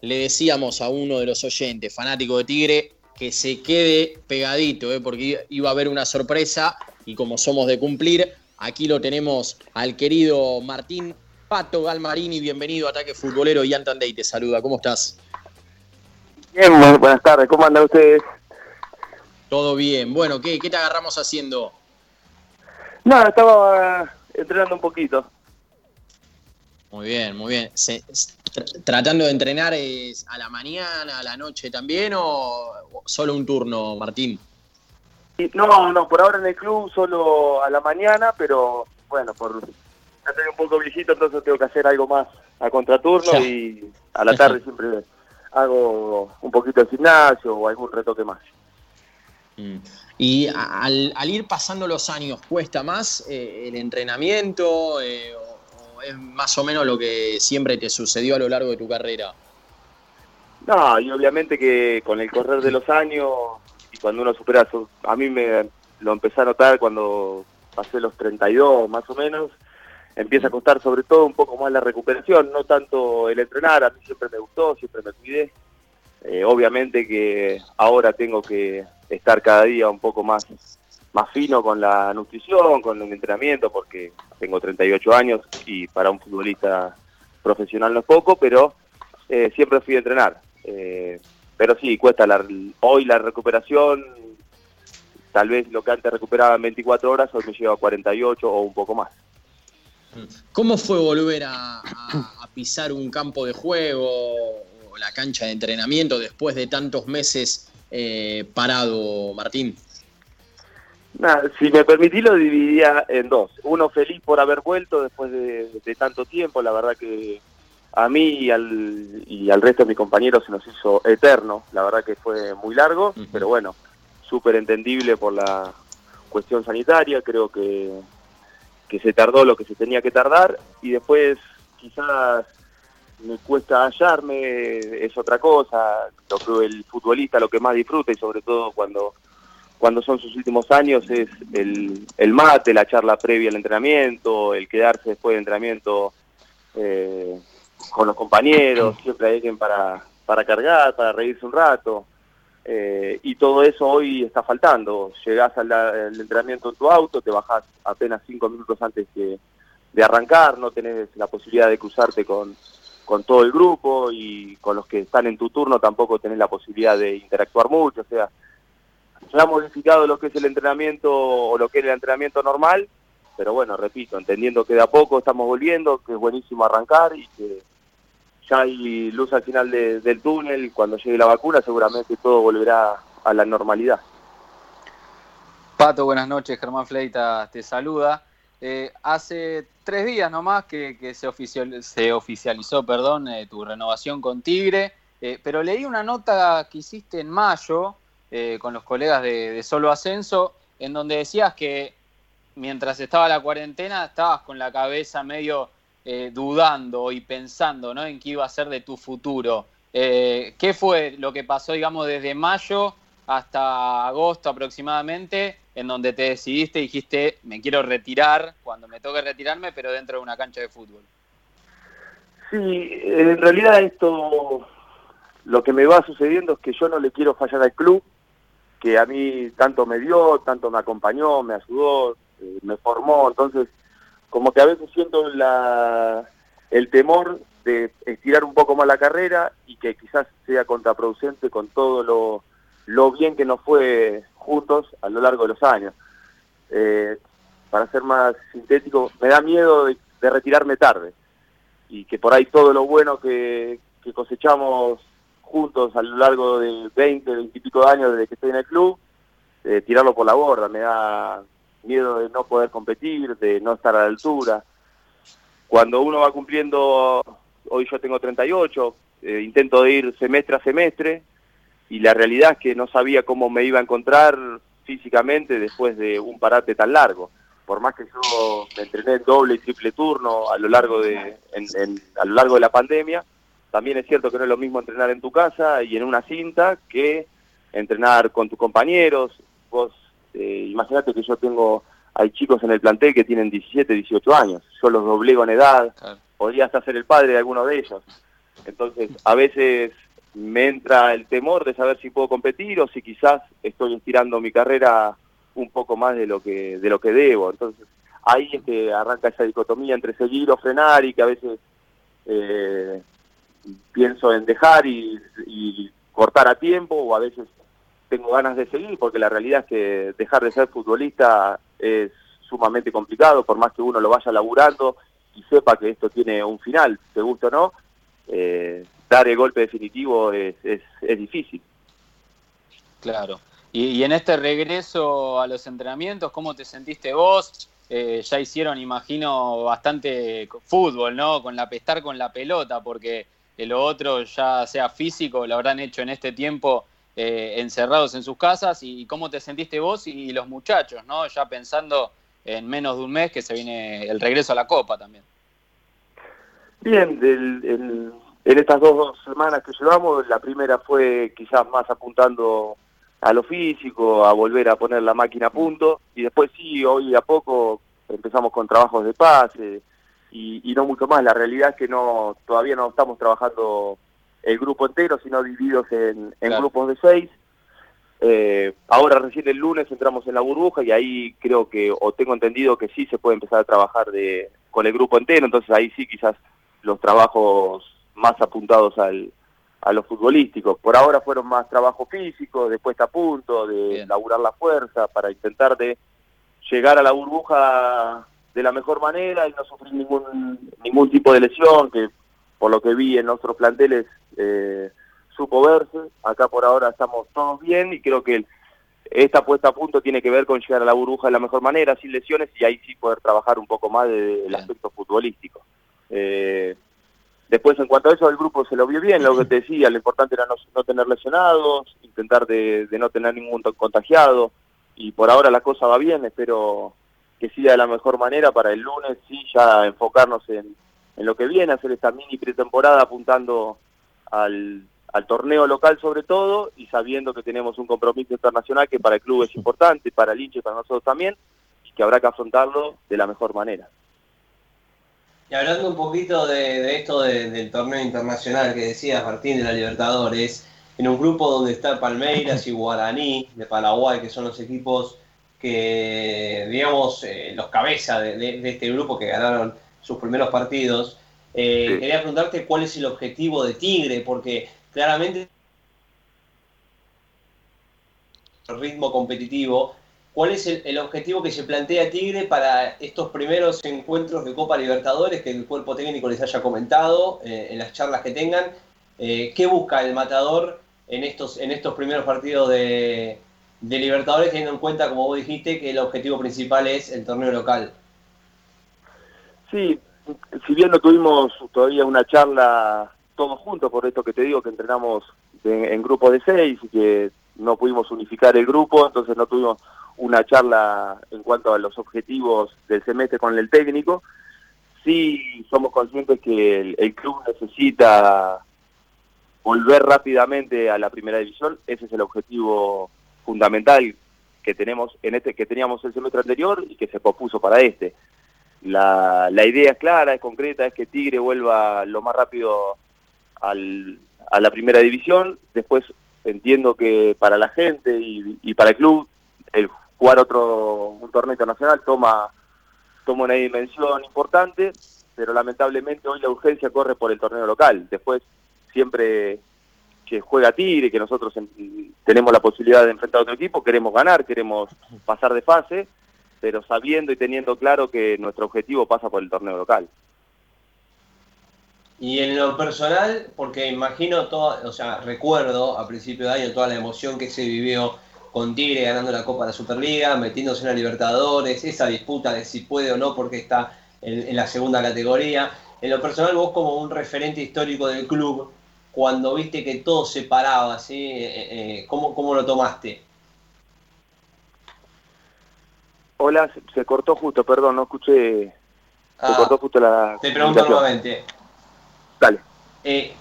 le decíamos a uno de los oyentes, fanático de Tigre, que se quede pegadito, ¿eh? porque iba a haber una sorpresa y como somos de cumplir, aquí lo tenemos al querido Martín Pato Galmarini, bienvenido a Ataque Futbolero y Antandey te saluda, ¿cómo estás? Bien, buenas tardes, ¿cómo andan ustedes? Todo bien, bueno, ¿qué, qué te agarramos haciendo? Nada, estaba entrenando un poquito. Muy bien, muy bien. ¿Tratando de entrenar es a la mañana, a la noche también o solo un turno, Martín? No, no, por ahora en el club solo a la mañana, pero bueno, por ya estoy un poco viejito, entonces tengo que hacer algo más a contraturno y a la tarde siempre hago un poquito de gimnasio o algún retoque más. Mm. Y al, ir pasando los años, ¿cuesta más eh, el entrenamiento eh, o, es más o menos lo que siempre te sucedió a lo largo de tu carrera? No, y obviamente que con el correr de los años y cuando uno supera, a mí me lo empecé a notar cuando pasé los 32 más o menos, empieza a costar sobre todo un poco más la recuperación, no tanto el entrenar, a mí siempre me gustó, siempre me cuidé. Eh, obviamente que ahora tengo que estar cada día un poco más, más fino con la nutrición, con el entrenamiento, porque tengo 38 años y para un futbolista profesional no es poco, pero eh, siempre fui a entrenar. Eh, pero sí, cuesta la, hoy la recuperación, tal vez lo que antes recuperaba en 24 horas, hoy me lleva a 48 o un poco más. ¿Cómo fue volver a, pisar un campo de juego o la cancha de entrenamiento después de tantos meses eh, parado, Martín? Si me permití lo dividía en dos. Uno feliz por haber vuelto después de, tanto tiempo, la verdad que a mí y al, y al resto de mis compañeros se nos hizo eterno, la verdad que fue muy largo, pero bueno, súper entendible por la cuestión sanitaria, creo que que se tardó lo que se tenía que tardar y después quizás me cuesta hallarme, es otra cosa, lo que el futbolista lo que más disfruta y sobre todo cuando, cuando son sus últimos años es el, el mate, la charla previa al entrenamiento, el quedarse después del entrenamiento eh, con los compañeros, siempre hay alguien para, para cargar, para reírse un rato. Eh, y todo eso hoy está faltando. Llegás al, entrenamiento en tu auto, te bajás apenas cinco minutos antes de, arrancar, no tenés la posibilidad de cruzarte con, con todo el grupo y con los que están en tu turno tampoco tenés la posibilidad de interactuar mucho. O sea, se ha modificado lo que es el entrenamiento o lo que es el entrenamiento normal, pero bueno, repito, entendiendo que de a poco estamos volviendo, que es buenísimo arrancar y que ya hay luz al final del túnel, cuando llegue la vacuna seguramente todo volverá a la normalidad. Pato, buenas noches, Germán Fleita te saluda. Eh, hace tres días nomás que, que se, oficial, se oficializó perdón, eh, tu renovación con Tigre, eh, pero leí una nota que hiciste en mayo con los colegas de, de Solo Ascenso, en donde decías que mientras estaba la cuarentena estabas con la cabeza medio eh, dudando y pensando ¿no? en qué iba a ser de tu futuro. Eh, ¿Qué fue lo que pasó, digamos, desde mayo hasta agosto aproximadamente, en donde te decidiste y dijiste, me quiero retirar cuando me toque retirarme, pero dentro de una cancha de fútbol? Sí, en realidad esto, lo que me va sucediendo es que yo no le quiero fallar al club, que a mí tanto me dio, tanto me acompañó, me ayudó, eh, me formó, entonces como que a veces siento la, el temor de estirar un poco más la carrera y que quizás sea contraproducente con todo lo, bien que nos fue juntos a lo largo de los años. Eh, para ser más sintético, me da miedo de, retirarme tarde y que por ahí todo lo bueno que, cosechamos juntos a lo largo de 20, 20 y de años desde que estoy en el club, eh, tirarlo por la borda, me da miedo de no poder competir, de no estar a la altura. Cuando uno va cumpliendo, hoy yo tengo 38, eh, intento de ir semestre a semestre y la realidad es que no sabía cómo me iba a encontrar físicamente después de un parate tan largo. Por más que yo me entrené doble y triple turno a lo largo de, a lo largo de la pandemia, también es cierto que no es lo mismo entrenar en tu casa y en una cinta que entrenar con tus compañeros. Vos eh, imagínate que yo tengo, hay chicos en el plantel que tienen 17, 18 años, yo los doblego en edad, podría hasta ser el padre de alguno de ellos. Entonces, a veces me entra el temor de saber si puedo competir o si quizás estoy estirando mi carrera un poco más de lo que de lo que debo. Entonces, ahí es que arranca esa dicotomía entre seguir o frenar y que a veces eh, pienso en dejar y, cortar a tiempo o a veces tengo ganas de seguir porque la realidad es que dejar de ser futbolista es sumamente complicado por más que uno lo vaya laburando y sepa que esto tiene un final, te gusta o no, eh, dar el golpe definitivo es, es, difícil. Claro. Y, en este regreso a los entrenamientos, ¿cómo te sentiste vos? Eh, ya hicieron, imagino, bastante fútbol, ¿no? Con la pestar con la pelota, porque lo otro, ya sea físico, lo habrán hecho en este tiempo eh, encerrados en sus casas. ¿Y cómo te sentiste vos y, los muchachos, ¿no? Ya pensando en menos de un mes que se viene el regreso a la Copa también. Bien, del, en estas dos semanas que llevamos, la primera fue quizás más apuntando a lo físico, a volver a poner la máquina a punto, y después sí, hoy a poco empezamos con trabajos de pase y, no mucho más. La realidad es que no todavía no estamos trabajando el grupo entero, sino divididos en, grupos de seis. Eh, ahora recién el lunes entramos en la burbuja y ahí creo que, o tengo entendido que sí se puede empezar a trabajar de, con el grupo entero, entonces ahí sí quizás los trabajos más apuntados al, a lo futbolístico. Por ahora fueron más trabajo físico, de puesta a punto, de laburar la fuerza, para intentar de llegar a la burbuja de la mejor manera y no sufrir ningún, ningún tipo de lesión, que por lo que vi en nuestros planteles eh, supo verse. Acá por ahora estamos todos bien y creo que esta puesta a punto tiene que ver con llegar a la burbuja de la mejor manera, sin lesiones, y ahí sí poder trabajar un poco más del aspecto futbolístico. Eh, Después, en cuanto a eso, el grupo se lo vio bien, lo que te decía, lo importante era no, tener lesionados, intentar de, no tener ningún contagiado, y por ahora la cosa va bien, espero que siga de la mejor manera para el lunes, sí, ya enfocarnos en, lo que viene, hacer esta mini pretemporada apuntando al, al torneo local sobre todo, y sabiendo que tenemos un compromiso internacional que para el club es importante, para el hinche y para nosotros también, y que habrá que afrontarlo de la mejor manera. Y hablando un poquito de, esto del torneo internacional que decías, Martín, de la Libertadores, en un grupo donde está Palmeiras y Guaraní de Paraguay, que son los equipos que, digamos, eh, los cabezas de, este grupo que ganaron sus primeros partidos, eh, quería preguntarte cuál es el objetivo de Tigre, porque claramente el ritmo competitivo. ¿Cuál es el, objetivo que se plantea Tigre para estos primeros encuentros de Copa Libertadores que el cuerpo técnico les haya comentado eh, en las charlas que tengan? ¿Qué busca el matador en estos, en estos primeros partidos de, Libertadores, teniendo en cuenta, como vos dijiste, que el objetivo principal es el torneo local? Sí, si bien no tuvimos todavía una charla todos juntos, por esto que te digo, que entrenamos en, en grupos de seis y que no pudimos unificar el grupo, entonces no tuvimos una charla en cuanto a los objetivos del semestre con el técnico. Sí somos conscientes que el, club necesita volver rápidamente a la primera división, ese es el objetivo fundamental que tenemos en este que teníamos el semestre anterior y que se propuso para este. La, la idea es clara, es concreta, es que Tigre vuelva lo más rápido al, a la primera división. Después entiendo que para la gente y, y para el club el jugar otro un torneo internacional toma toma una dimensión importante, pero lamentablemente hoy la urgencia corre por el torneo local. Después siempre que juega Tigre, que nosotros tenemos la posibilidad de enfrentar a otro equipo, queremos ganar, queremos pasar de fase, pero sabiendo y teniendo claro que nuestro objetivo pasa por el torneo local. Y en lo personal, porque imagino todo, o sea, recuerdo a principio de año toda la emoción que se vivió con Tigre ganando la Copa de la Superliga, metiéndose en la Libertadores, esa disputa de si puede o no porque está en, la segunda categoría. En lo personal, vos como un referente histórico del club, cuando viste que todo se paraba, ¿sí? Eh, eh, ¿cómo, lo tomaste? Hola, se, cortó justo, perdón, no escuché. Se ah, cortó justo la. Te pregunto nuevamente. Dale. Eh,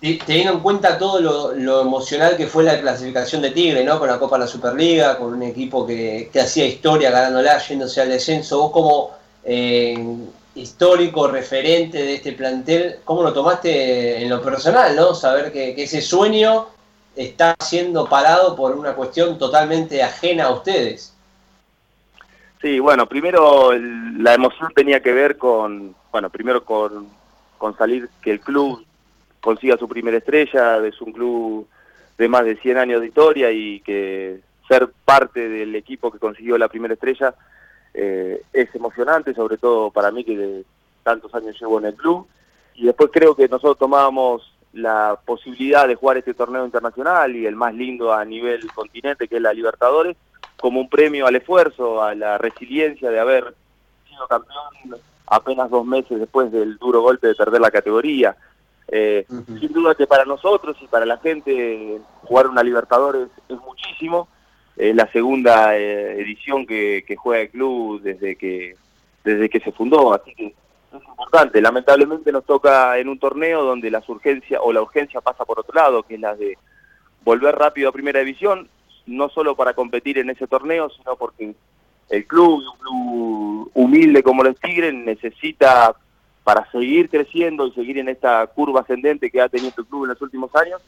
teniendo en cuenta todo lo, emocional que fue la clasificación de Tigre, ¿no? Con la Copa de la Superliga, con un equipo que, hacía historia ganándola, yéndose al descenso, vos como eh, histórico, referente de este plantel, ¿cómo lo tomaste en lo personal, no? Saber que, ese sueño está siendo parado por una cuestión totalmente ajena a ustedes. Sí, bueno, primero la emoción tenía que ver con, bueno, primero con, con salir que el club consiga su primera estrella, es un club de más de 100 años de historia y que ser parte del equipo que consiguió la primera estrella eh, es emocionante, sobre todo para mí que de tantos años llevo en el club. Y después creo que nosotros tomábamos la posibilidad de jugar este torneo internacional y el más lindo a nivel continente, que es la Libertadores, como un premio al esfuerzo, a la resiliencia de haber sido campeón apenas dos meses después del duro golpe de perder la categoría. Eh, sin duda que para nosotros y para la gente jugar una Libertadores es muchísimo, es la segunda eh, edición que, juega el club desde que desde que se fundó, así que es importante. Lamentablemente nos toca en un torneo donde las urgencias o la urgencia pasa por otro lado, que es la de volver rápido a primera división, no solo para competir en ese torneo, sino porque el club, un club humilde como los Tigres, necesita para seguir creciendo y seguir en esta curva ascendente que ha tenido el club en los últimos años,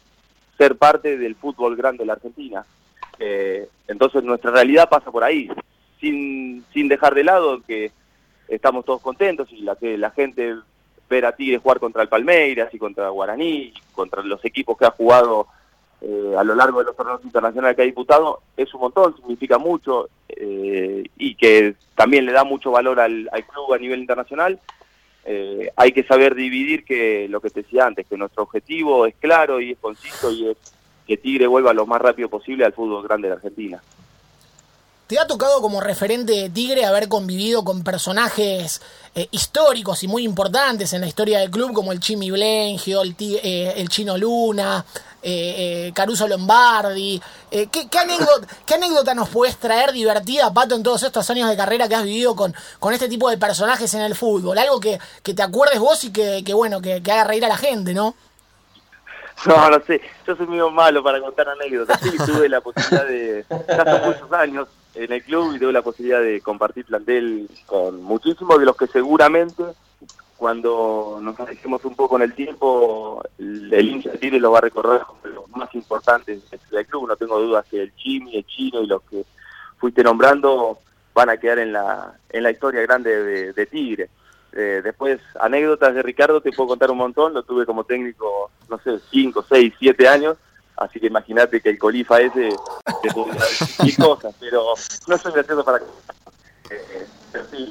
ser parte del fútbol grande de la Argentina. Eh, entonces nuestra realidad pasa por ahí, sin, sin dejar de lado que estamos todos contentos y la que la gente ver a Tigre jugar contra el Palmeiras y contra Guaraní, contra los equipos que ha jugado eh, a lo largo de los torneos internacionales que ha disputado, es un montón, significa mucho eh, y que también le da mucho valor al, club a nivel internacional. hay que saber dividir que lo que te decía antes, que nuestro objetivo es claro y es conciso y es que Tigre vuelva lo más rápido posible al fútbol grande de Argentina. ¿Te ha tocado como referente de Tigre haber convivido con personajes eh, históricos y muy importantes en la historia del club, como el Chimi Blengio, el, eh, Chino Luna, eh, Caruso Lombardi? ¿qué, anécdota, ¿qué, anécdota, nos puedes traer divertida, Pato, en todos estos años de carrera que has vivido con, con este tipo de personajes en el fútbol? Algo que, te acuerdes vos y que, bueno, que, que haga reír a la gente, ¿no? No, no sé, yo soy muy malo para contar anécdotas. Sí, tuve la posibilidad de, hace muchos años en el club y tuve la posibilidad de compartir plantel con muchísimos de los que seguramente cuando nos alejemos un poco en el tiempo, el, hincha Tigre lo va a recordar como los más importantes del club. No tengo dudas que el Chimi, el Chino y los que fuiste nombrando van a quedar en la, en la historia grande de, de Tigre. Eh, después, anécdotas de Ricardo, te puedo contar un montón, lo tuve como técnico, no sé, 5, 6, 7 años, así que imagínate que el colifa ese te puede decir cosas, pero no soy gracioso para... Eh,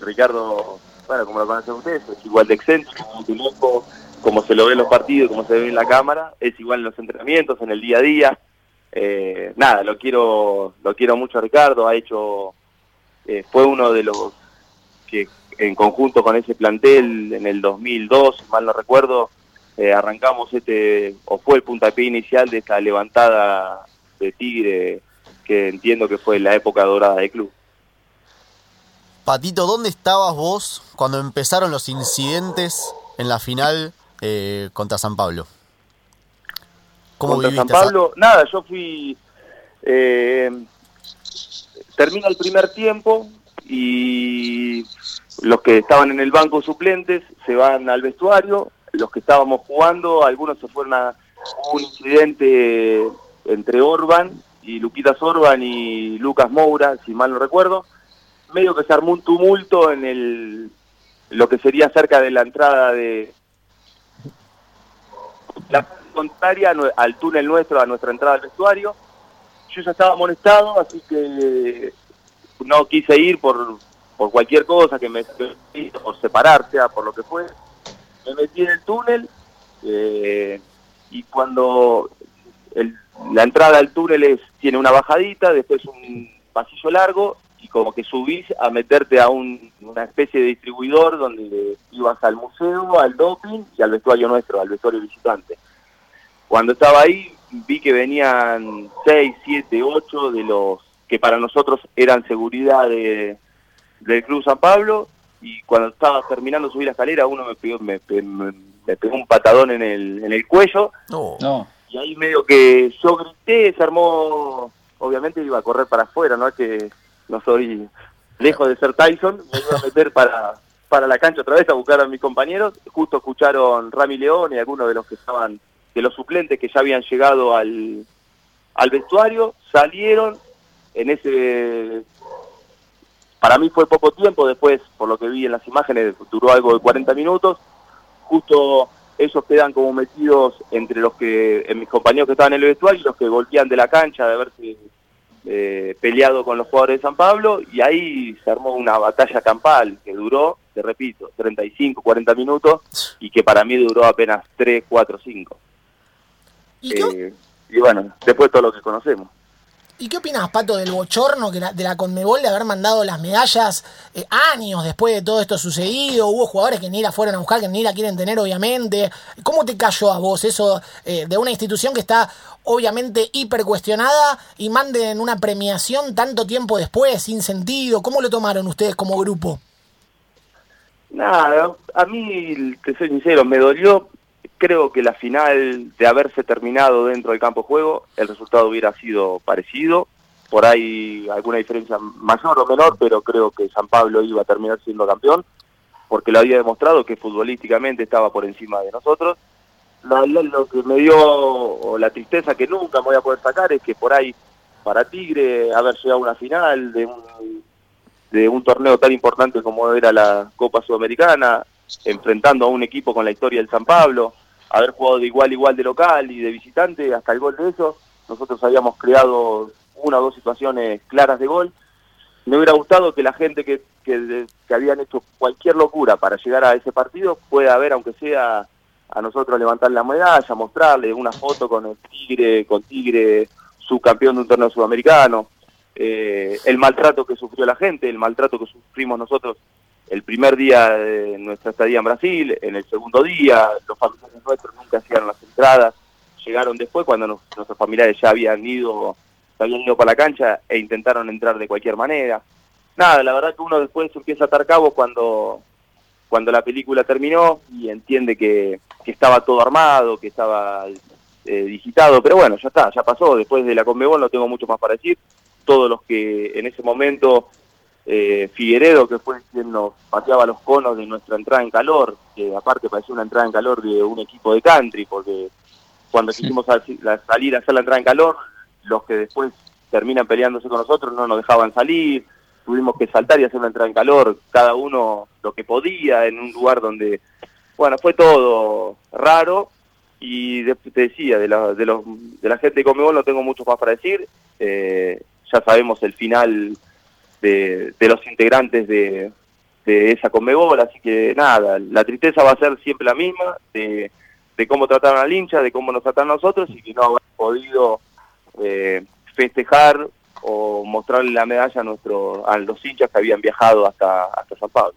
Ricardo, bueno, como lo conocen ustedes, es igual de excéntrico, loco, como se lo ve en los partidos, como se ve en la cámara, es igual en los entrenamientos, en el día a día. Eh, nada, lo quiero, lo quiero mucho a Ricardo, ha hecho, eh, fue uno de los que en conjunto con ese plantel en el 2002, mal no recuerdo, eh, arrancamos este, o fue el puntapié inicial de esta levantada de Tigre, que entiendo que fue la época dorada del club. Patito, ¿dónde estabas vos cuando empezaron los incidentes en la final eh, contra San Pablo? ¿Cómo contra San Pablo, nada, yo fui... Eh, termina el primer tiempo y los que estaban en el banco suplentes se van al vestuario, los que estábamos jugando, algunos se fueron a un incidente entre Orban y Luquitas Orban y Lucas Moura, si mal no recuerdo, medio que se armó un tumulto en el lo que sería cerca de la entrada de la contraria al túnel nuestro, a nuestra entrada al vestuario. Yo ya estaba molestado, así que no quise ir por, por cualquier cosa que me por separarse, por lo que fue, me metí en el túnel eh, y cuando la entrada al túnel es, tiene una bajadita, después un pasillo largo y como que subís a meterte a una especie de distribuidor donde ibas al museo, al doping y al vestuario nuestro, al vestuario visitante. Cuando estaba ahí vi que venían 6, 7, 8 de los que para nosotros eran seguridad de, del Club San Pablo y cuando estaba terminando de subir la escalera uno me pegó, me, pegó un patadón en el, en el cuello no. y ahí medio que yo grité, se armó, obviamente iba a correr para afuera, no es que no soy lejos de ser Tyson, me iba a meter para, para la cancha otra vez a buscar a mis compañeros. Justo escucharon Rami León y algunos de los que estaban, de los suplentes que ya habían llegado al, al vestuario, salieron en ese... Para mí fue poco tiempo, después, por lo que vi en las imágenes, duró algo de 40 minutos. Justo ellos quedan como metidos entre los que, en mis compañeros que estaban en el vestuario y los que volvían de la cancha de haberse eh, peleado con los jugadores de San Pablo y ahí se armó una batalla campal que duró, te repito, 35, 40 minutos y que para mí duró apenas 3, 4, 5. ¿Y qué, Eh, y bueno, después todo lo que conocemos. ¿Y qué opinas, Pato, del bochorno la- de la Conmebol de haber mandado las medallas eh, años después de todo esto sucedido? Hubo jugadores que ni la fueron a buscar, que ni la quieren tener, obviamente. ¿Cómo te cayó a vos eso eh, de una institución que está obviamente hiper cuestionada y manden una premiación tanto tiempo después, sin sentido? ¿Cómo lo tomaron ustedes como grupo? Nada, a mí, te soy sincero, me dolió. Creo que la final de haberse terminado dentro del campo de juego, el resultado hubiera sido parecido. Por ahí alguna diferencia mayor o menor, pero creo que San Pablo iba a terminar siendo campeón, porque lo había demostrado que futbolísticamente estaba por encima de nosotros. La- lo que me dio la tristeza que nunca me voy a poder sacar es que por ahí, para Tigre, haber llegado a una final de un de un torneo tan importante como era la Copa Sudamericana, enfrentando a un equipo con la historia del San Pablo, haber jugado de igual igual de local y de visitante hasta el gol de ellos, nosotros habíamos creado una o dos situaciones claras de gol. Me hubiera gustado que la gente que, que, que habían hecho cualquier locura para llegar a ese partido pueda ver, aunque sea a nosotros levantar la medalla, mostrarle una foto con el Tigre, con Tigre subcampeón de un torneo sudamericano, eh, el maltrato que sufrió la gente, el maltrato que sufrimos nosotros el primer día de nuestra estadía en Brasil, en el segundo día, los familiares nuestros nunca hacían las entradas, llegaron después cuando nuestros familiares ya habían ido, habían ido para la cancha e intentaron entrar de cualquier manera. Nada, la verdad que uno después empieza a atar cabos cuando, cuando la película terminó y entiende que, que estaba todo armado, que estaba eh, digitado, pero bueno, ya está, ya pasó, después de la Conmebol no tengo mucho más para decir, todos los que en ese momento eh, Figueredo, que fue quien nos pateaba los conos de nuestra entrada en calor, que aparte parecía una entrada en calor de un equipo de country, porque cuando quisimos a- la- salir a hacer la entrada en calor, los que después terminan peleándose con nosotros no nos dejaban salir, tuvimos que saltar y hacer una entrada en calor, cada uno lo que podía, en un lugar donde, bueno, fue todo raro, y de- te decía, de la, de, los, de la gente de Comebol no tengo mucho más para decir, eh, ya sabemos el final de, de los integrantes de, de esa Conmebol, así que nada, la tristeza va a ser siempre la misma, de, de cómo trataron al hincha, de cómo nos trataron a nosotros y que no haber podido eh, festejar o mostrarle la medalla a, nuestro, a los hinchas que habían viajado hasta, hasta San Pablo.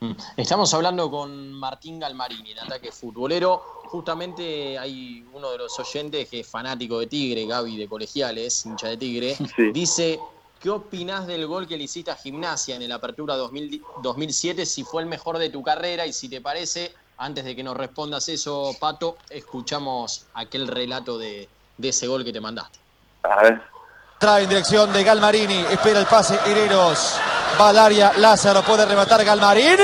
Mm. Estamos hablando con Martín Galmarini, en ataque futbolero. Justamente hay uno de los oyentes que es fanático de Tigre, Gaby de Colegiales, hincha de Tigre. Sí. Dice, ¿qué opinás del gol que le hiciste a Gimnasia en el Apertura 2000 2007? Si fue el mejor de tu carrera y si te parece, antes de que nos respondas eso, Pato, escuchamos aquel relato de, de ese gol que te mandaste. A ver. Trae en dirección de Galmarini. Espera el pase Hereros. Va al área. Lázaro puede rematar Galmarini.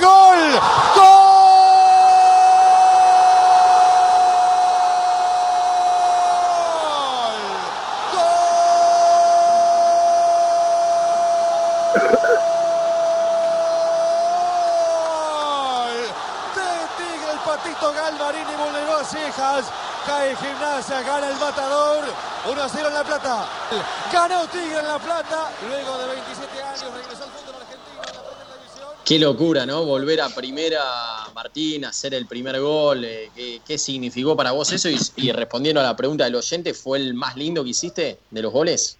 ¡Gol! ¡Gol! Patito Galmarini vulneró a Cejas. Cae gimnasia, gana el matador. 1 a 0 en La Plata. Ganó Tigre en La Plata. Luego de 27 años regresó al fútbol argentino en la primera división. Qué locura, ¿no? Volver a primera, Martín, hacer el primer gol. eh, ¿qué, qué significó para vos eso? Y, y respondiendo a la pregunta del oyente, ¿fue el más lindo que hiciste de los goles?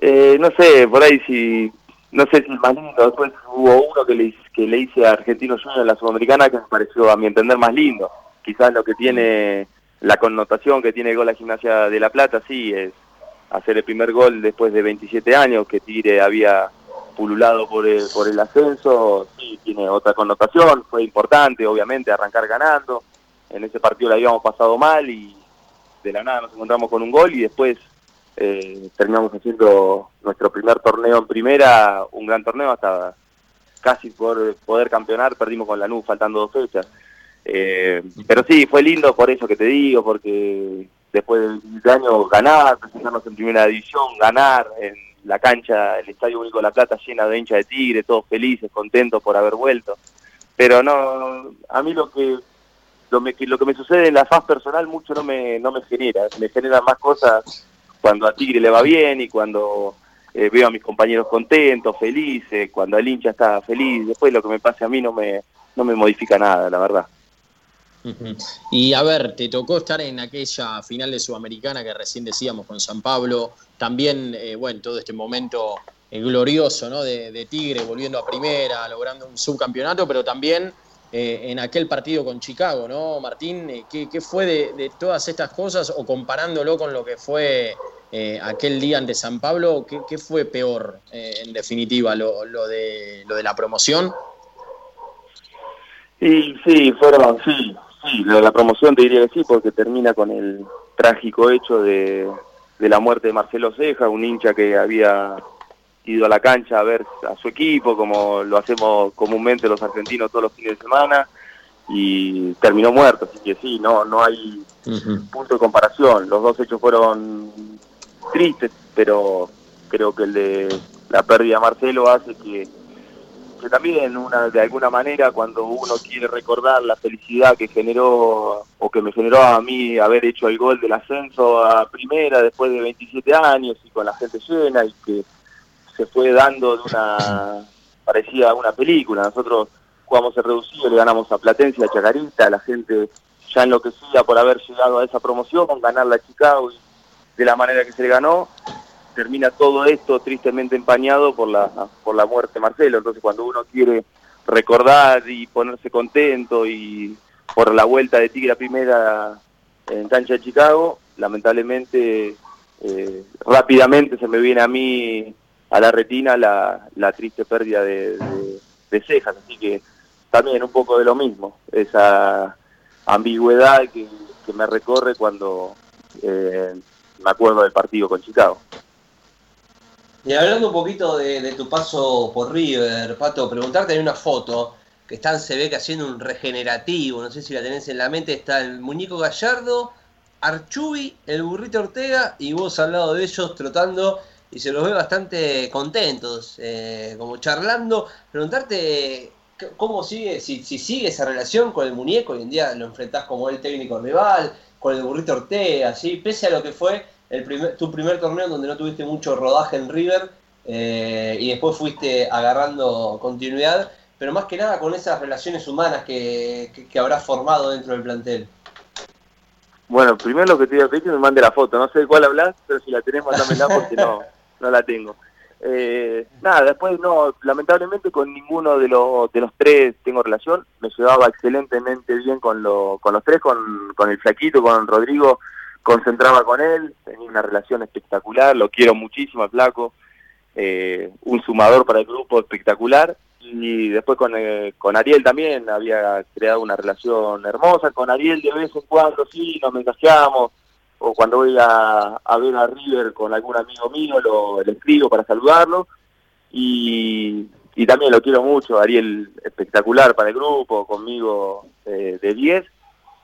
Eh, no sé, por ahí si, no sé si más lindo, después hubo uno que le, que le hice a Argentino Junior en la Sudamericana que me pareció a mi entender más lindo. Quizás lo que tiene, la connotación que tiene el gol a Gimnasia de La Plata, sí, es hacer el primer gol después de 27 años, que Tigre había pululado por el, por el ascenso, sí, tiene otra connotación, fue importante, obviamente, arrancar ganando. En ese partido la habíamos pasado mal y de la nada nos encontramos con un gol y después eh, terminamos haciendo nuestro primer torneo en primera, un gran torneo hasta casi por poder campeonar, perdimos con la NU faltando dos fechas. Eh, pero sí, fue lindo por eso que te digo, porque después de año ganar, presentarnos en primera división, ganar en la cancha, el Estadio Único de La Plata llena de hinchas de Tigre, todos felices, contentos por haber vuelto. Pero no, a mí lo que lo, lo que me sucede en la faz personal mucho no me, no me genera, me generan más cosas cuando a Tigre le va bien y cuando eh, veo a mis compañeros contentos, felices, cuando el hincha está feliz, después lo que me pase a mí no me, no me modifica nada, la verdad. Y a ver, te tocó estar en aquella final de Sudamericana que recién decíamos con San Pablo, también, eh, bueno, todo este momento eh, glorioso ¿no? De, Tigre volviendo a primera, logrando un subcampeonato, pero también eh, en aquel partido con Chicago, ¿no, Martín? ¿qué, fue de, todas estas cosas o comparándolo con lo que fue aquel día ante San Pablo, qué, fue peor en definitiva, lo, lo, de, lo de la promoción? Sí, sí, fueron, sí, Sí, la promoción te diría que sí, porque termina con el trágico hecho de, la muerte de Marcelo Ceja, un hincha que había ido a la cancha a ver a su equipo, como lo hacemos comúnmente los argentinos todos los fines de semana, y terminó muerto, así que sí, no, no hay punto de comparación. Los dos hechos fueron tristes, pero creo que el de la pérdida de Marcelo hace que también una, de alguna manera cuando uno quiere recordar la felicidad que generó o que me generó a mí haber hecho el gol del ascenso a primera después de 27 años y con la gente llena y que se fue dando de una parecía una película. Nosotros jugamos el reducido, le ganamos a Platense a Chacarita, la gente ya enloquecida por haber llegado a esa promoción, ganar la Chicago y de la manera que se le ganó termina todo esto tristemente empañado por la, por la muerte de Marcelo. Entonces cuando uno quiere recordar y ponerse contento y por la vuelta de Tigre a primera en cancha de Chicago, lamentablemente eh, rápidamente se me viene a mí a la retina la, la triste pérdida de, cejas, así que también un poco de lo mismo, esa ambigüedad que, me recorre cuando eh, me acuerdo del partido con Chicago. Y hablando un poquito de, tu paso por River, Pato, preguntarte en una foto que están, se ve que haciendo un regenerativo, no sé si la tenés en la mente, está el muñeco Gallardo, Archubi, el burrito Ortega y vos al lado de ellos trotando y se los ve bastante contentos, eh, como charlando. Preguntarte cómo sigue, si, si, sigue esa relación con el muñeco, hoy en día lo enfrentás como el técnico rival, con el burrito Ortega, ¿sí? pese a lo que fue tu primer torneo donde no tuviste mucho rodaje en River eh, y después fuiste agarrando continuidad, pero más que nada con esas relaciones humanas que, que, habrás formado dentro del plantel. Bueno, primero lo que te iba a pedir que me mande la foto, no sé de cuál hablas, pero si la tenés, mándamela porque no, no la tengo. Eh, nada, después no, lamentablemente con ninguno de los, de los tres tengo relación, me llevaba excelentemente bien con, lo, con los tres, con, con el flaquito, con Rodrigo, concentraba con él, tenía una relación espectacular, lo quiero muchísimo Flaco, eh, un sumador para el grupo espectacular, y después con, eh, con Ariel también había creado una relación hermosa, con Ariel de vez en cuando sí, nos mensajeamos, o cuando voy a, ver a River con algún amigo mío, lo, escribo para saludarlo, y, y también lo quiero mucho, Ariel espectacular para el grupo, conmigo eh, de 10,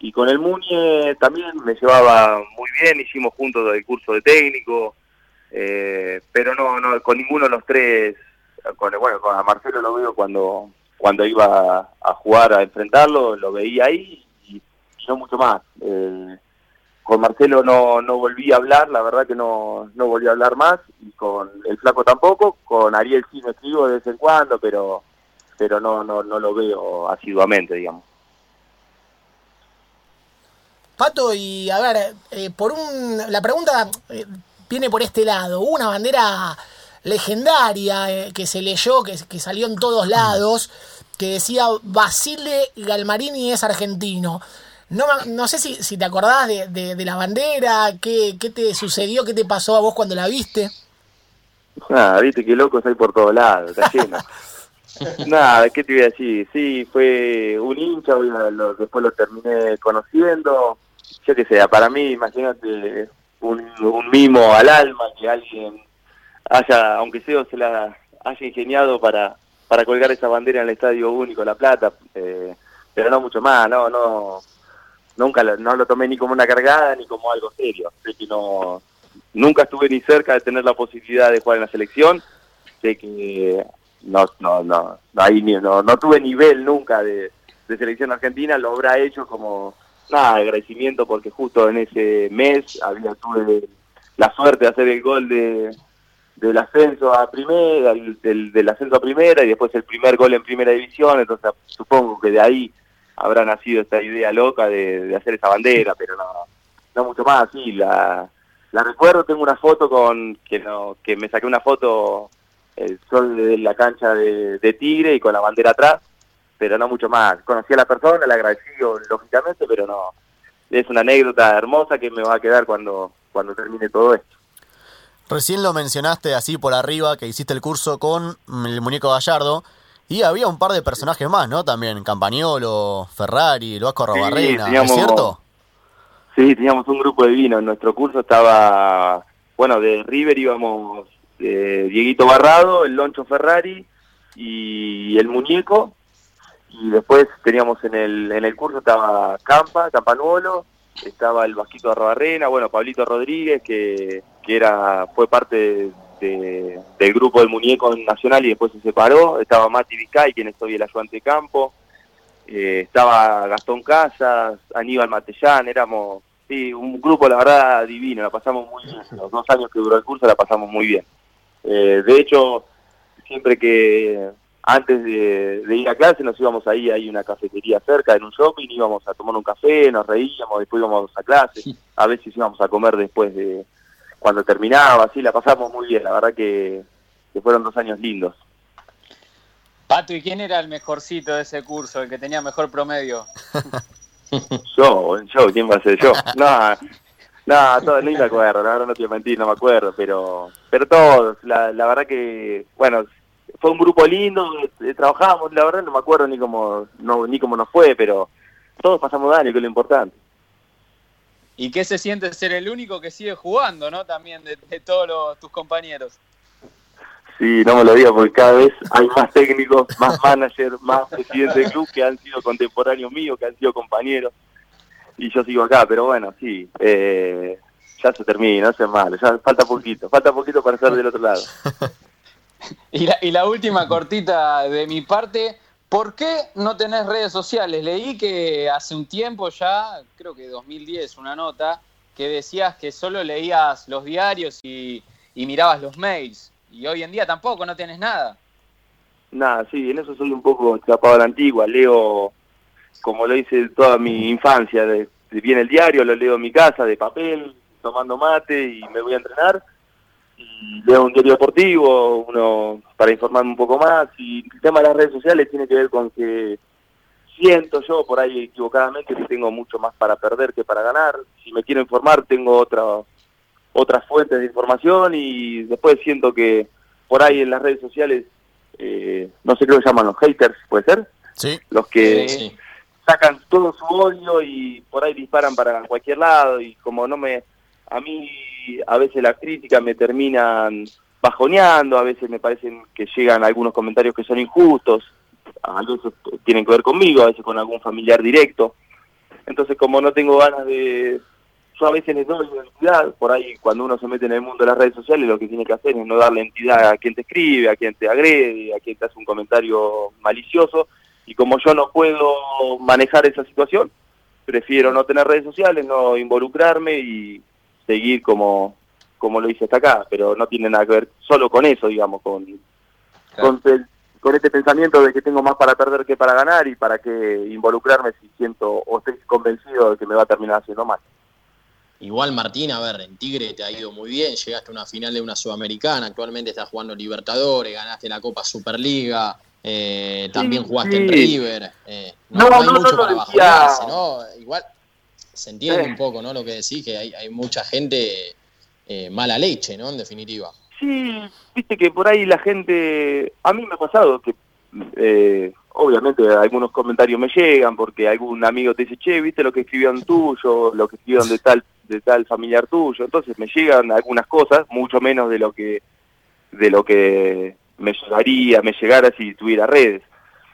y con el Muñe también me llevaba muy bien, hicimos juntos el curso de técnico, eh, pero no, no, con ninguno de los tres, con, bueno, con a Marcelo lo veo cuando, cuando iba a, jugar, a enfrentarlo, lo veía ahí y, no mucho más. Eh, con Marcelo no, no volví a hablar, la verdad que no, no volví a hablar más, y con el flaco tampoco, con Ariel sí me escribo de vez en cuando, pero pero no, no, no lo veo asiduamente, digamos. Pato, y a ver, eh, por un, la pregunta eh, viene por este lado. Hubo una bandera legendaria eh, que se leyó, que, salió en todos lados, que decía Basile Galmarini es argentino. No, no sé si, si te acordás de, la bandera, qué, qué, te sucedió, qué te pasó a vos cuando la viste. Nada, viste qué locos hay por todos lados, está lleno. Nada, ¿qué te voy a decir? Sí, fue un hincha, después lo terminé conociendo, yo qué sé, para mí, imagínate un, un mimo al alma que alguien haya, aunque sea, se la haya ingeniado para, para colgar esa bandera en el Estadio Único La Plata, eh, pero no mucho más, no, no, nunca lo, no lo tomé ni como una cargada ni como algo serio, sé que no, nunca estuve ni cerca de tener la posibilidad de jugar en la selección, sé que no, no, no, ahí ni- no, no tuve nivel nunca de, selección argentina, lo habrá hecho como nada, agradecimiento porque justo en ese mes había tuve la suerte de hacer el gol de del ascenso a primera, del, del ascenso a primera y después el primer gol en primera división, entonces supongo que de ahí habrá nacido esta idea loca de, hacer esa bandera, pero no, no mucho más, sí, la, la recuerdo, tengo una foto con, que no, que me saqué una foto el sol de la cancha de, de Tigre y con la bandera atrás, pero no mucho más. Conocí a la persona, le agradecí lógicamente, pero no, es una anécdota hermosa que me va a quedar cuando, cuando termine todo esto. Recién lo mencionaste así por arriba, que hiciste el curso con el muñeco Gallardo. Y había un par de personajes más, ¿no? También Campagnolo, Ferrari, el Vasco Robarrena, teníamos- ¿es cierto? Sí, teníamos un grupo de vino. En nuestro curso estaba, bueno, de River íbamos eh, Dieguito Barrado, el Loncho Ferrari y el Muñeco. Y después teníamos en el, en el curso estaba Campa, Campanuolo, estaba el Vasquito Arrobarrena, bueno, Pablito Rodríguez, que, que era fue parte de- del grupo del Muñeco Nacional y después se separó. Estaba Mati Vizcay, quien es hoy el ayudante de campo. Eh, estaba Gastón Casas, Aníbal Matellán, éramos sí, un grupo, la verdad, divino, la pasamos muy bien. Los dos años que duró el curso la pasamos muy bien. Eh, de hecho, siempre que antes de, de ir a clase nos íbamos ahí, hay una cafetería cerca en un shopping, íbamos a tomar un café, nos reíamos, después íbamos a clase, a veces íbamos a comer después de cuando terminaba, así la pasamos muy bien, la verdad que, que fueron dos años lindos. Pato, ¿y quién era el mejorcito de ese curso, el que tenía mejor promedio? Yo, yo, ¿quién va a ser yo? No, no, todo, ni me acuerdo, la verdad no te voy a mentir, no me acuerdo, pero pero todos, la, la verdad que, bueno, fue un grupo lindo, eh, trabajábamos, la verdad no me acuerdo ni cómo, no, ni cómo nos fue, pero todos pasamos daño, que es lo importante. ¿Y qué se siente ser el único que sigue jugando, no? También de, de todos los- tus compañeros. Sí, no me lo digas porque cada vez hay más técnicos, más managers, más presidentes del club que han sido contemporáneos míos, que han sido compañeros. Y yo sigo acá, pero bueno, sí, eh, ya se termina, no sé mal, ya falta poquito, falta poquito para estar del otro lado. Y la, y la última cortita de mi parte, ¿por qué no tenés redes sociales? Leí que hace un tiempo ya, creo que 2010, una nota, que decías que solo leías los diarios y, mirabas los mails. Y hoy en día tampoco, no tenés nada. Nada, sí, en eso soy un poco escapado a la antigua, leo como lo hice toda mi infancia, viene el diario, lo leo en mi casa, de papel, tomando mate y me voy a entrenar. Y leo un diario deportivo, uno para informarme un poco más. Y el tema de las redes sociales tiene que ver con que siento yo, por ahí equivocadamente, que tengo mucho más para perder que para ganar. Si me quiero informar, tengo otra, otras fuentes de información y después siento que por ahí en las redes sociales, eh, no sé qué lo llaman los haters, ¿puede ser? Sí. Los que Sí. sacan todo su odio y por ahí disparan para cualquier lado y como no me a mí a veces las críticas me terminan bajoneando, a veces me parecen que llegan algunos comentarios que son injustos, a veces tienen que ver conmigo, a veces con algún familiar directo. Entonces, como no tengo ganas de yo a veces les doy entidad, por ahí cuando uno se mete en el mundo de las redes sociales lo que tiene que hacer es no darle entidad a quien te escribe, a quien te agrede, a quien te hace un comentario malicioso, y como yo no puedo manejar esa situación, prefiero no tener redes sociales, no involucrarme y seguir como, como lo hice hasta acá, pero no tiene nada que ver solo con eso, digamos, con, Claro. con, este pensamiento de que tengo más para perder que para ganar y para que involucrarme si siento o estoy convencido de que me va a terminar haciendo mal. Igual Martín, a ver, en Tigre te ha ido muy bien, llegaste a una final de una Sudamericana, actualmente estás jugando Libertadores, ganaste la Copa Superliga, eh, también jugaste en. River. eh, No, hay no, no mucho lo para decía. bajonearse, ¿no? Igual se entiende un poco, ¿no? Lo que decís, que hay, hay mucha gente eh, mala leche, ¿no? En definitiva. Sí, viste que por ahí la gente, a mí me ha pasado que eh, obviamente algunos comentarios me llegan porque algún amigo te dice, che, viste lo que escribieron tuyo, lo que escribieron de tal de tal familiar tuyo, entonces me llegan algunas cosas, mucho menos de lo que de lo que me llegaría, me llegara si tuviera redes.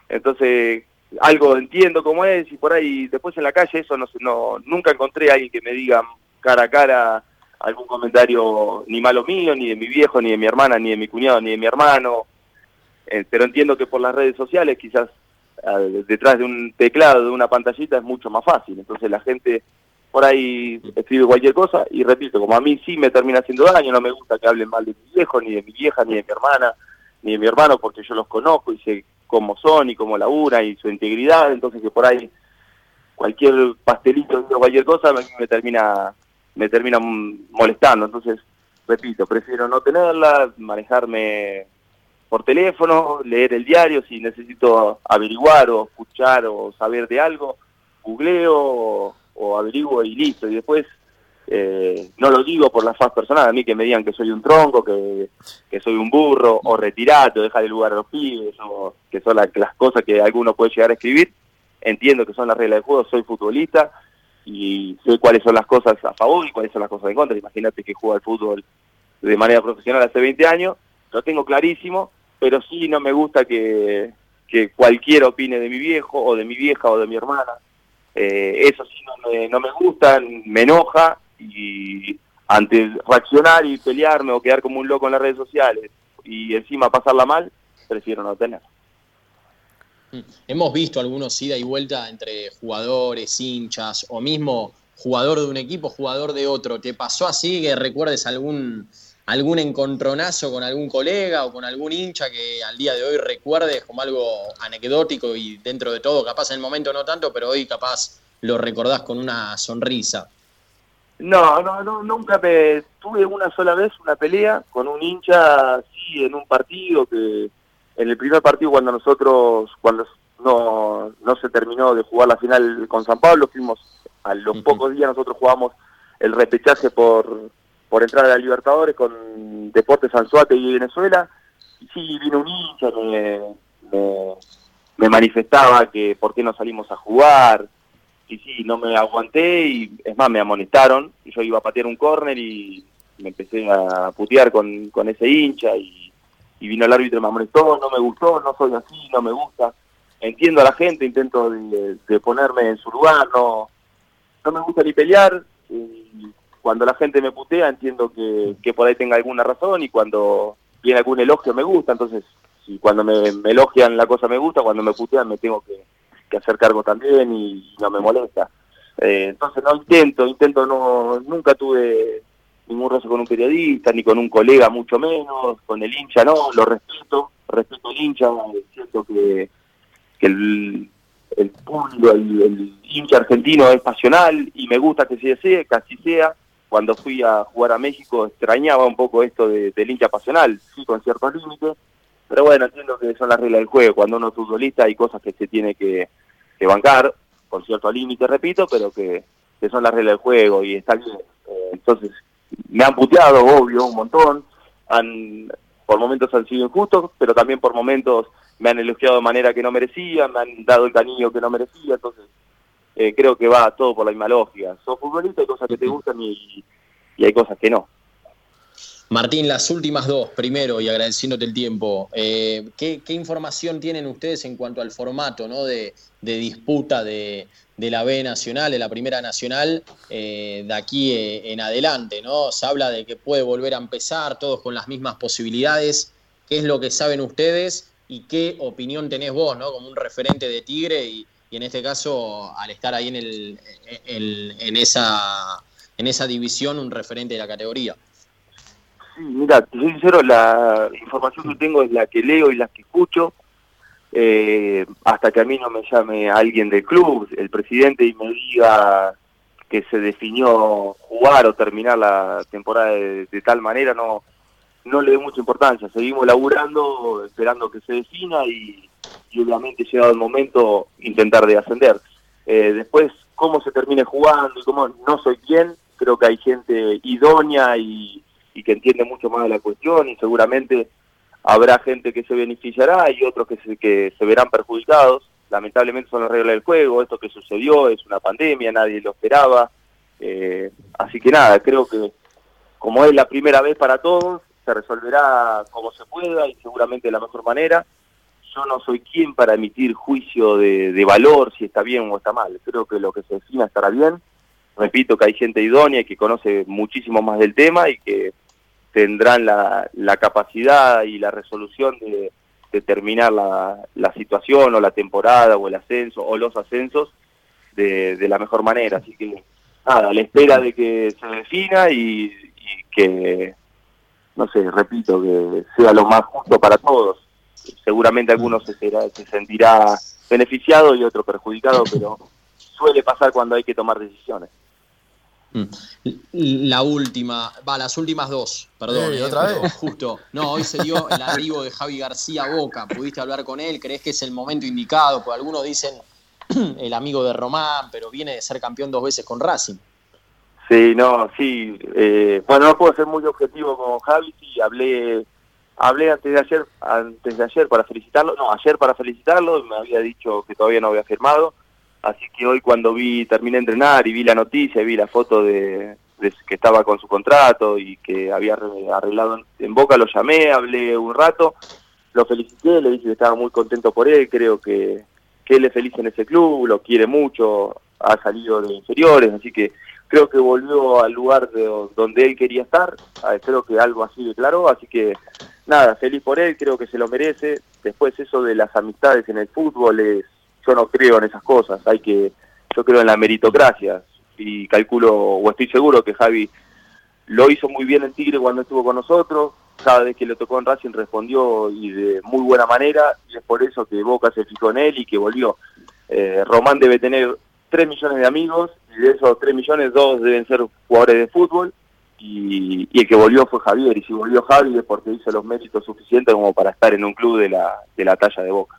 Entonces, algo entiendo cómo es y por ahí después en la calle eso no, no nunca encontré a alguien que me diga cara a cara algún comentario ni malo mío, ni de mi viejo, ni de mi hermana, ni de mi cuñado, ni de mi hermano. Eh, pero entiendo que por las redes sociales quizás detrás de un teclado, de una pantallita es mucho más fácil. Entonces la gente por ahí escribe cualquier cosa y repito, como a mí sí me termina haciendo daño, no me gusta que hablen mal de mi viejo, ni de mi vieja, ni de mi hermana, ni de mi hermano, porque yo los conozco y sé cómo son y cómo labura y su integridad, entonces que por ahí cualquier pastelito o cualquier cosa mí me termina me termina molestando, entonces repito, prefiero no tenerla, manejarme por teléfono, leer el diario si necesito averiguar o escuchar o saber de algo, googleo o, averiguo y listo, y después eh, no lo digo por la faz personal, a mí que me digan que soy un tronco, que, soy un burro, o retirado, dejar el lugar a los pibes, o que son las cosas que alguno puede llegar a escribir. Entiendo que son las reglas del juego, soy futbolista y sé cuáles son las cosas a favor y cuáles son las cosas en contra. Imagínate que juega al fútbol de manera profesional hace 20 años, lo tengo clarísimo, pero sí no me gusta que, que cualquiera opine de mi viejo o de mi vieja o de mi hermana. Eh, eso sí no me, no me gusta, me enoja y antes reaccionar y pelearme o quedar como un loco en las redes sociales y encima pasarla mal, prefiero no tener. Mm. Hemos visto algunos ida y vuelta entre jugadores, hinchas o mismo jugador de un equipo, jugador de otro. ¿Te pasó así que recuerdes algún, algún encontronazo con algún colega o con algún hincha que al día de hoy recuerdes como algo anecdótico y dentro de todo, capaz en el momento no tanto, pero hoy capaz lo recordás con una sonrisa? No, no, no, nunca me tuve una sola vez una pelea con un hincha, sí, en un partido que en el primer partido cuando nosotros, cuando no, no se terminó de jugar la final con San Pablo, fuimos a los pocos días nosotros jugamos el repechaje por, por entrar a la Libertadores con Deportes Sanzuate y Venezuela, y sí, vino un hincha que me, me manifestaba que por qué no salimos a jugar, y sí, no me aguanté y es más, me amonestaron. Yo iba a patear un córner y me empecé a putear con, con ese hincha y, vino el árbitro y me amonestó, no me gustó, no soy así, no me gusta. Entiendo a la gente, intento de, ponerme en su lugar, no, no me gusta ni pelear. Y cuando la gente me putea entiendo que, que por ahí tenga alguna razón y cuando viene algún elogio me gusta, entonces si cuando me elogian la cosa me gusta, cuando me putean me tengo que que hacer cargo también y no me molesta. Eh, entonces no intento, intento no, nunca tuve ningún roce con un periodista, ni con un colega, mucho menos, con el hincha no, lo respeto, respeto al hincha, siento que, que el, el público, el, hincha argentino es pasional y me gusta que sea, sea, que así sea. Cuando fui a jugar a México extrañaba un poco esto de, del hincha pasional, sí, con ciertos límites, pero bueno, entiendo que son las reglas del juego. Cuando uno es futbolista hay cosas que se tiene que, bancar, con cierto límite, repito, pero que, son las reglas del juego y está bien. Eh, entonces, me han puteado, obvio, un montón. Han, por momentos han sido injustos, pero también por momentos me han elogiado de manera que no merecía, me han dado el cariño que no merecía. Entonces, eh, creo que va todo por la misma lógica. Sos futbolista, hay cosas que te gustan y hay cosas que no. Martín, las últimas dos, primero y agradeciéndote el tiempo, eh, ¿qué, información tienen ustedes en cuanto al formato ¿no? de, disputa de, la B Nacional, de la Primera Nacional, eh, de aquí eh, en adelante? ¿no? Se habla de que puede volver a empezar, todos con las mismas posibilidades. ¿Qué es lo que saben ustedes y qué opinión tenés vos ¿no? como un referente de Tigre y, en este caso, al estar ahí en, el, en, esa, en esa división, un referente de la categoría? Sí, mira, te soy sincero, la información que tengo es la que leo y la que escucho. Eh, hasta que a mí no me llame alguien del club, el presidente, y me diga que se definió jugar o terminar la temporada de, tal manera, no no le doy mucha importancia. Seguimos laburando, esperando que se defina y, obviamente llegado el momento intentar de ascender. Eh, después, cómo se termine jugando y cómo no soy quien, creo que hay gente idónea y y que entiende mucho más de la cuestión y seguramente habrá gente que se beneficiará y otros que se, que se verán perjudicados. Lamentablemente son las reglas del juego, esto que sucedió es una pandemia, nadie lo esperaba. Eh, así que nada, creo que como es la primera vez para todos, se resolverá como se pueda y seguramente de la mejor manera. Yo no soy quien para emitir juicio de, valor si está bien o está mal. Creo que lo que se defina estará bien. Repito que hay gente idónea y que conoce muchísimo más del tema y que tendrán la, la capacidad y la resolución de, de terminar la, la, situación o la temporada o el ascenso o los ascensos de, de, la mejor manera. Así que nada, a la espera de que se defina y, y que, no sé, repito, que sea lo más justo para todos. Seguramente algunos se, será, se sentirá beneficiado y otro perjudicado, pero suele pasar cuando hay que tomar decisiones. La última, va, las últimas dos, perdón. Eh, ¿otra justo, vez? justo. No, hoy se dio el arribo de Javi García Boca. ¿Pudiste hablar con él? ¿Crees que es el momento indicado? Porque algunos dicen el amigo de Román, pero viene de ser campeón dos veces con Racing. Sí, no, sí. Eh, bueno, no puedo ser muy objetivo con Javi, sí, hablé, hablé antes de ayer, antes de ayer para felicitarlo, no, ayer para felicitarlo, me había dicho que todavía no había firmado, así que hoy cuando vi, terminé de entrenar y vi la noticia, y vi la foto de, de que estaba con su contrato y que había arreglado en, Boca, lo llamé, hablé un rato, lo felicité, le dije que estaba muy contento por él, creo que, que él es feliz en ese club, lo quiere mucho, ha salido de inferiores, así que creo que volvió al lugar de donde él quería estar, creo que algo así declaró, así que nada, feliz por él, creo que se lo merece. Después eso de las amistades en el fútbol es, yo no creo en esas cosas, hay que, yo creo en la meritocracia y calculo o estoy seguro que Javi lo hizo muy bien en Tigre cuando estuvo con nosotros, cada vez que le tocó en Racing respondió y de muy buena manera y es por eso que Boca se fijó en él y que volvió. Eh, Román debe tener 3 millones de amigos y de esos 3 millones, dos deben ser jugadores de fútbol y, y, el que volvió fue Javier y si volvió Javier es porque hizo los méritos suficientes como para estar en un club de la, de la talla de Boca.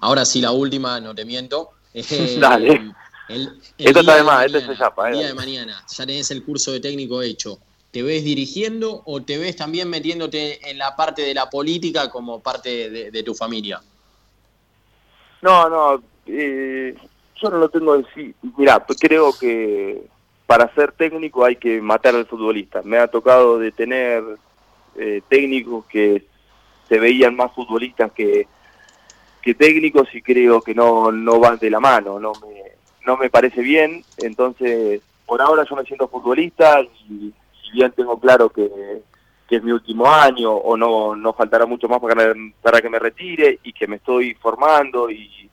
Ahora sí, la última, no te miento. Eh, Dale. El, el esto está de más, esto se llama. El Eh. día de mañana, ya tenés el curso de técnico hecho. ¿Te ves dirigiendo o te ves también metiéndote en la parte de la política como parte de, de tu familia? No, no, eh, yo no lo tengo en sí. Mira, creo que para ser técnico hay que matar al futbolista. Me ha tocado de tener eh, técnicos que se veían más futbolistas que, que técnicos y creo que no, no van de la mano, no me, no me parece bien. Entonces, por ahora yo me siento futbolista y si bien tengo claro que, que es mi último año o no, no faltará mucho más para, para que me retire y que me estoy formando y,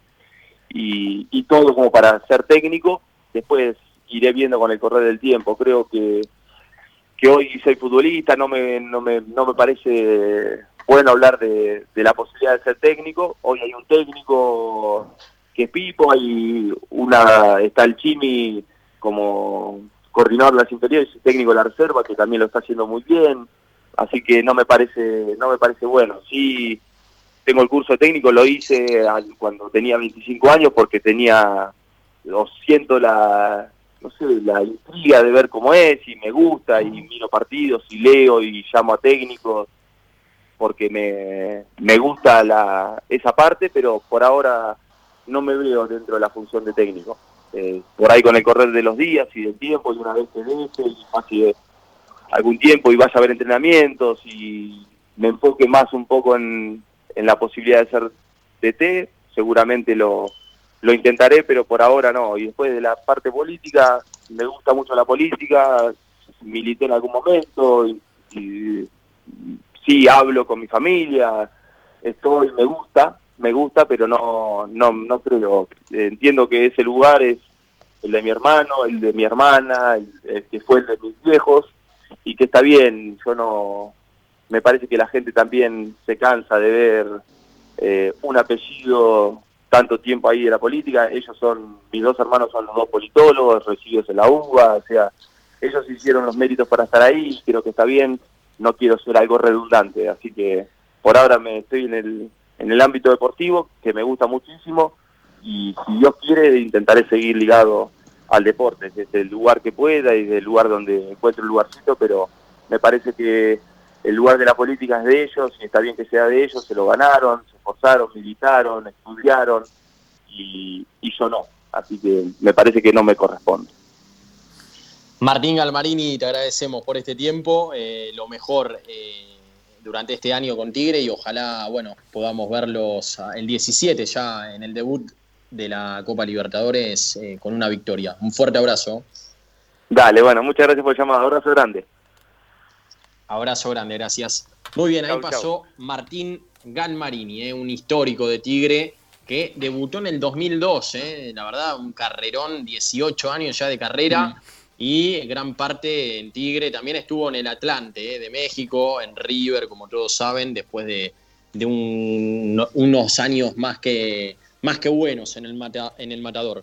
y, y todo como para ser técnico, después iré viendo con el correr del tiempo. Creo que, que hoy soy futbolista, no me, no me, no me parece bueno hablar de, de la posibilidad de ser técnico. Hoy hay un técnico que es Pipo, hay una, está el Chimi como coordinador de las inferiores técnico de la reserva que también lo está haciendo muy bien. Así que no me parece, no me parece bueno. Sí, tengo el curso técnico, lo hice cuando tenía 25 años porque tenía, lo siento la, no sé, la intriga de ver cómo es y me gusta y miro partidos y leo y llamo a técnicos porque me, me gusta la, esa parte, pero por ahora no me veo dentro de la función de técnico. Eh, por ahí con el correr de los días y del tiempo y una vez que deje y pase algún tiempo y vaya a ver entrenamientos y me enfoque más un poco en, en la posibilidad de ser DT, seguramente lo, lo intentaré, pero por ahora no. Y después de la parte política, me gusta mucho la política, milité en algún momento, y, y sí hablo con mi familia, estoy, me gusta, me gusta, pero no, no, no creo. Entiendo que ese lugar es el de mi hermano, el de mi hermana, el, que fue el de mis viejos, y que está bien, yo no, me parece que la gente también se cansa de ver eh, un apellido tanto tiempo ahí de la política, ellos son, mis dos hermanos son los dos politólogos, recibidos en la UBA, o sea, ellos hicieron los méritos para estar ahí, creo que está bien, no quiero ser algo redundante, así que por ahora me estoy en el, en el ámbito deportivo, que me gusta muchísimo, y si Dios quiere intentaré seguir ligado al deporte, desde el lugar que pueda y del lugar donde encuentre un lugarcito, pero me parece que el lugar de la política es de ellos y está bien que sea de ellos, se lo ganaron, se esforzaron, militaron, estudiaron y, y yo no, así que me parece que no me corresponde. Martín Galmarini, te agradecemos por este tiempo, eh, lo mejor eh, durante este año con Tigre y ojalá, bueno, podamos verlos el 17 ya en el debut de la Copa Libertadores eh, con una victoria. Un fuerte abrazo. Dale, bueno, muchas gracias por el llamado. Abrazo grande. Abrazo grande, gracias. Muy bien, ahí Chau, pasó Martín Galmarini, eh, un histórico de Tigre que debutó en el 2002, eh, la verdad, un carrerón, 18 años ya de carrera y gran parte en Tigre. También estuvo en el Atlante eh, de México, en River, como todos saben, después de, de un- unos años más que, más que buenos en el, mata- en el Matador.